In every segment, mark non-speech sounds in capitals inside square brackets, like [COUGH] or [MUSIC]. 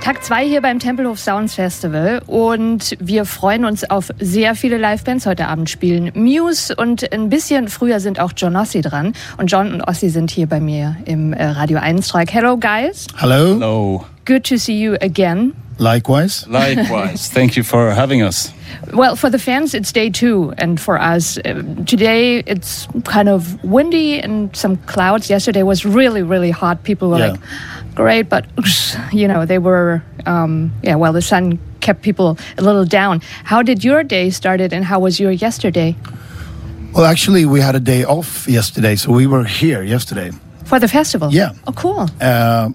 Tag 2 hier beim Tempelhof Sounds Festival und wir freuen uns auf sehr viele Live-Bands heute Abend spielen. Muse und ein bisschen früher sind auch John Ossi dran und John und Ossi sind hier bei mir im äh, Radio 1 Track. Hello guys. Hello. Hello. Good to see you again. Likewise. Likewise. [LAUGHS] Thank you for having us. Well, for the fans, it's day two, and for us, uh, today it's kind of windy and some clouds. Yesterday was really, really hot. People were Yeah. like, "Great," but you know they were, um, yeah. Well, the sun kept people a little down. How did your day started, and how was your yesterday Well, actually, we had a day off yesterday, so we were here yesterday. for the festival? Yeah. Oh, cool. Uh,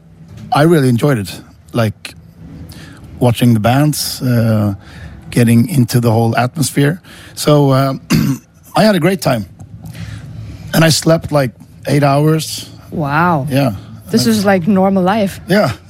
I really enjoyed it, like watching the bands, uh, getting into the whole atmosphere. So uh, [CLEARS THROAT] I had a great time, and I slept like eight hours. Wow. Yeah, This is like normal life. yeah. [LAUGHS]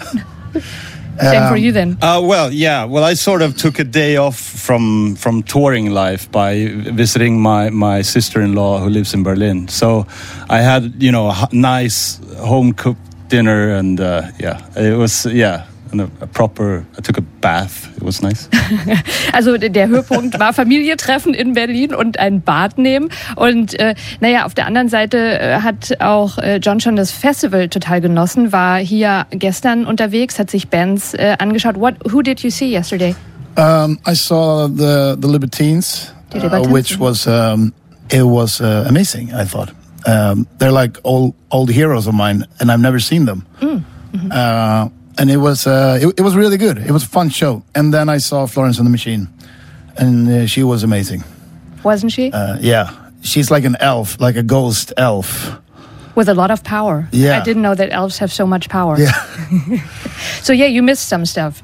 Same for Um, you then. Uh, well, yeah. Well, I sort of took a day off from from touring life by visiting my my sister-in-law who lives in Berlin. So I had you know a nice home cooked dinner and uh, yeah, it was yeah. And a, a proper. I took a bath. It was nice. [LAUGHS] Also der Höhepunkt war Familientreffen in Berlin und ein Bad nehmen. Und äh, naja, auf der anderen Seite äh, hat auch äh, John schon das Festival total genossen, war hier gestern unterwegs, hat sich Bands äh, angeschaut. What, who did you see yesterday? Um, I saw the the Libertines, uh, which was um, it was uh, amazing. I thought um, they're like old old heroes of mine, and I've never seen them. Uh, and it was uh, it, it was really good. It was a fun show. And then I saw Florence and the Machine, and uh, she was amazing. Wasn't she? Uh, yeah, she's like an elf, like a ghost elf. With a lot of power. Yeah. I didn't know that elves have so much power. Yeah. [LAUGHS] So yeah, you missed some stuff.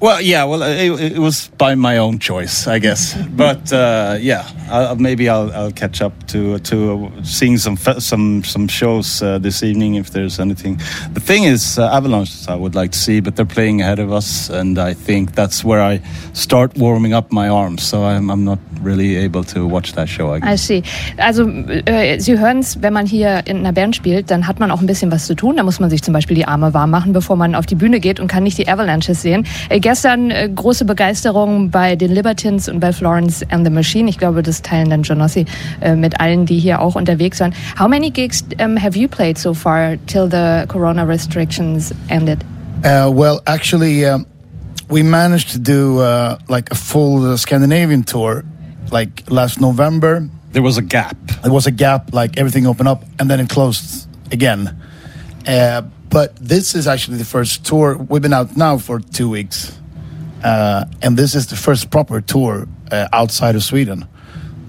Well, yeah. Well, it, it was by my own choice, I guess. [LAUGHS] But uh, yeah, i maybe I'll, I'll catch up to to seeing some some some shows uh, this evening if there's anything. The thing is, uh, Avalanche I would like to see, but they're playing ahead of us, and I think that's where I start warming up my arms. So I'm, I'm not really able to watch that show. I guess. I see. Also, äh, Sie hören es, wenn man hier in einer Band spielt, dann hat man auch ein bisschen was zu tun. Da muss man sich zum Beispiel die Arme warm machen, bevor man auf die Bühne geht und kann nicht die Avalanches sehen. Äh, gestern äh, große Begeisterung bei den Libertines und bei Florence and the Machine. Ich glaube, das teilen dann Jonossi äh, mit allen, die hier auch unterwegs waren. How many gigs um, have you played so far till the Corona restrictions ended? Uh, well, actually, um, we managed to do uh, like a full uh, Scandinavian tour, like last November. There was a gap. There was a gap, like everything opened up, and then it closed again. Uh, but this is actually the first tour. We've been out now for two weeks, uh, and this is the first proper tour uh, outside of Sweden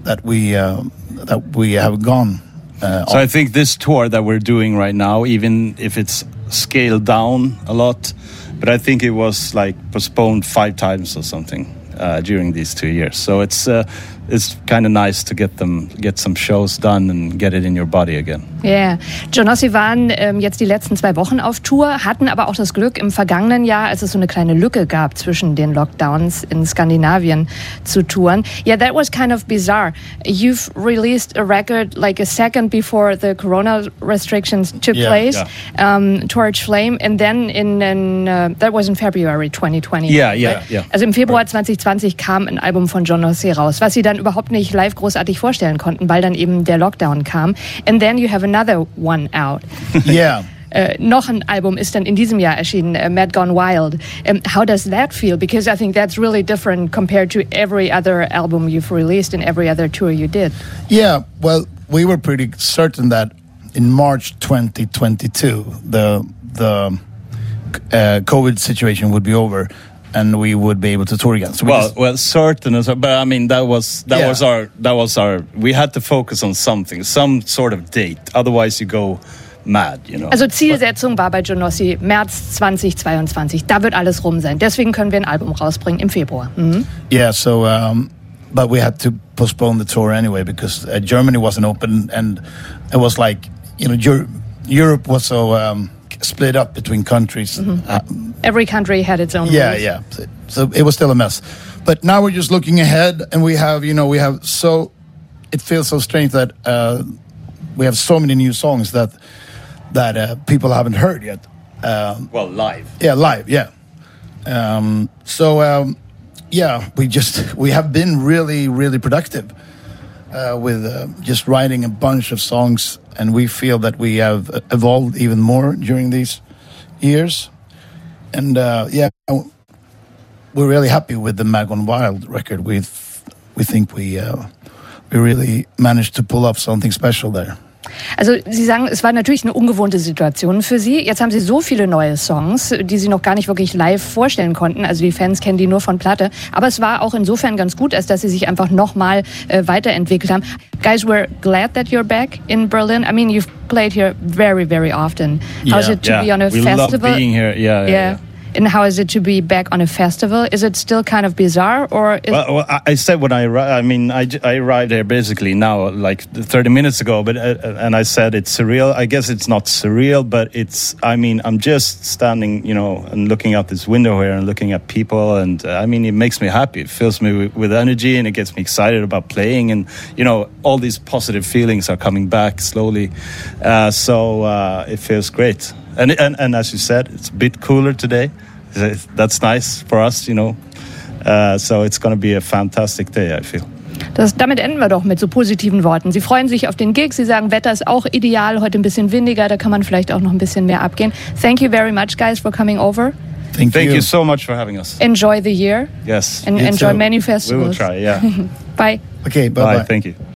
that we uh, that we have gone. Uh, So on. I think this tour that we're doing right now, even if it's scaled down a lot, but I think it was like postponed five times or something uh, during these two years. So it's uh, it's kind of nice to get them get some shows done and get it in your body again. Ja, yeah. Johnossi waren ähm, jetzt die letzten zwei Wochen auf Tour, hatten aber auch das Glück im vergangenen Jahr, als es so eine kleine Lücke gab zwischen den Lockdowns in Skandinavien zu touren. Yeah, that was kind of bizarre. You've released a record like a second before the Corona restrictions took Yeah, place, Um, Torch Flame, and then in, in uh, that was in February 2020. Yeah, yeah, right? yeah. Also im Februar 2020 kam ein Album von Jonossi raus, was sie dann überhaupt nicht live großartig vorstellen konnten, weil dann eben der Lockdown kam. And then you have another one out. [LAUGHS] yeah. Äh, noch ein Album ist dann in diesem Jahr erschienen, äh, Mad Gone Wild. Um, how does that feel? Because I think that's really different compared to every other album you've released and every other tour you did. Yeah, well, we were pretty certain that in March 2022, the the uh, COVID situation would be over, and we would be able to tour again. So we Well, just- well, certain, but I mean that was that Yeah. was our that was our. We had to focus on something, some sort of date. Otherwise, you go mad, you know. Also Zielsetzung war bei Johnossi März 2022. Da wird alles rum sein. Deswegen können wir ein Album rausbringen im Februar. Mhm. yeah, so um, but we had to postpone the tour anyway because uh, Germany wasn't open, and it was like you know Eur- Europe was so um, split up between countries. Uh, Every country had its own yeah rules. yeah so, so it was still a mess but now we're just looking ahead and we have you know we have so it feels so strange that uh, we have so many new songs that that uh, people haven't heard yet. Um, Well, live. yeah, live. Yeah. Um, so um, yeah, we just we have been really really productive uh, with uh, just writing a bunch of songs, and we feel that we have evolved even more during these years. And uh, yeah, we're really happy with the Mad Gone Wild record. We we think we uh, we really managed to pull off something special there. Also Sie sagen, es war natürlich eine ungewohnte Situation für Sie. Jetzt haben Sie so viele neue Songs, die Sie noch gar nicht wirklich live vorstellen konnten. Also die Fans kennen die nur von Platte. Aber es war auch insofern ganz gut, als dass Sie sich einfach nochmal äh, weiterentwickelt haben. Guys, we're glad that you're back in Berlin. I mean, you've played here very, very often. How's it to yeah. be on a we festival? love being here. Yeah, yeah. yeah. And how is it to be back on a festival? Is it still kind of bizarre, or Well, well, I- said when I, I mean, I, I arrived here basically now, like 30 minutes ago, but uh, and I said it's surreal. I guess it's not surreal, but it's. I mean, I'm just standing, you know, and looking out this window here and looking at people, and uh, I mean, it makes me happy. It fills me with, with energy, and it gets me excited about playing, and you know, all these positive feelings are coming back slowly. Uh, so uh, it feels great, and, and and as you said, it's a bit cooler today. That's nice for us, you know. Uh, so it's going to be a fantastic day, I feel. Das, damit enden wir doch mit so positiven Worten. Sie freuen sich auf den Gig. Sie sagen, Wetter ist auch ideal. Heute ein bisschen windiger. Da kann man vielleicht auch noch ein bisschen mehr abgehen. Thank you very much, guys, for coming over. Thank, Thank you. you so much for having us. Enjoy the year Yes. and You enjoy too. many We will festivals. try, yeah. [LAUGHS] Bye. Okay, bye Bye. bye. Thank you.